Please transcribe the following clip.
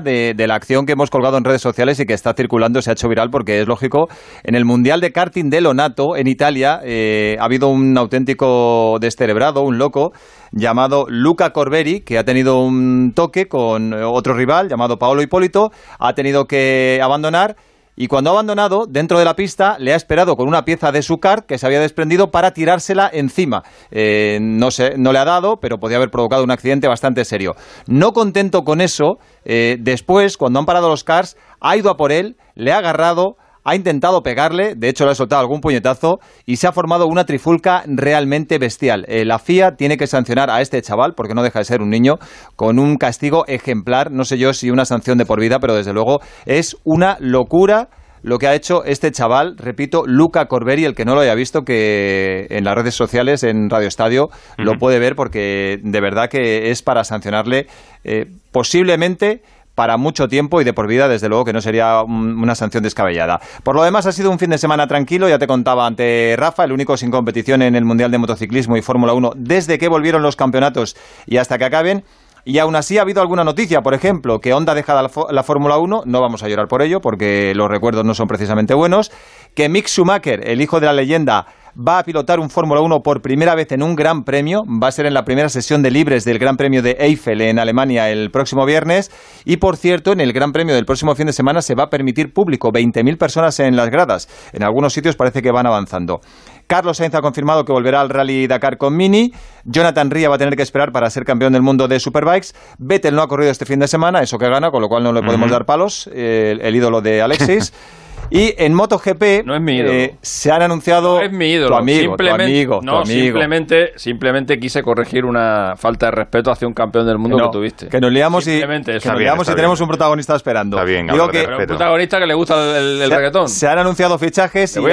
de, la acción que hemos colgado en redes sociales y que está circulando, se ha hecho viral porque es lógico. En el Mundial de Karting de Lonato, en Italia, eh, ha habido un auténtico descerebrado, un loco, llamado Luca Corberi, que ha tenido un toque con otro rival llamado Paolo Hipólito, ha tenido que abandonar y cuando ha abandonado, dentro de la pista, le ha esperado con una pieza de su kart que se había desprendido para tirársela encima. Eh, no, sé, no le ha dado, pero podía haber provocado un accidente bastante serio. No contento con eso, eh, después, cuando han parado los cars, ha ido a por él, le ha agarrado, ha intentado pegarle, de hecho le ha soltado algún puñetazo y se ha formado una trifulca realmente bestial. Eh, la FIA tiene que sancionar a este chaval, porque no deja de ser un niño, con un castigo ejemplar, no sé yo si una sanción de por vida, pero desde luego es una locura lo que ha hecho este chaval, repito, Luca Corberi, el que no lo haya visto, que en las redes sociales, en Radio Estadio, lo puede ver porque de verdad que es para sancionarle eh, posiblemente para mucho tiempo y de por vida, desde luego que no sería una sanción descabellada. Por lo demás, ha sido un fin de semana tranquilo, ya te contaba ante Rafa, el único sin competición en el Mundial de Motociclismo y Fórmula 1 desde que volvieron los campeonatos y hasta que acaben. Y aún así ha habido alguna noticia, por ejemplo, que Honda deja la, la Fórmula 1, no vamos a llorar por ello porque los recuerdos no son precisamente buenos, que Mick Schumacher, el hijo de la leyenda, va a pilotar un Fórmula 1 por primera vez en un Gran Premio. Va a ser en la primera sesión de libres del Gran Premio de Eiffel en Alemania el próximo viernes. Y por cierto, en el Gran Premio del próximo fin de semana se va a permitir público, 20.000 personas en las gradas. En algunos sitios parece que van avanzando. Carlos Sainz ha confirmado que volverá al Rally Dakar con Mini. Jonathan Ria va a tener que esperar para ser campeón del mundo de Superbikes. Vettel no ha corrido este fin de semana, eso que gana, con lo cual no le podemos dar palos. el, el ídolo de Alexis. Y en MotoGP no es mi eh, se han anunciado no es mi ídolo. tu amigo, simplemente, tu amigo, no, tu amigo. Simplemente, simplemente quise corregir una falta de respeto hacia un campeón del mundo No, que tuviste. Que nos liamos y, Simplemente que nos bien, liamos y tenemos bien. un protagonista esperando. Está bien, Digo que un protagonista que le gusta el, el se, reggaetón. se han anunciado fichajes y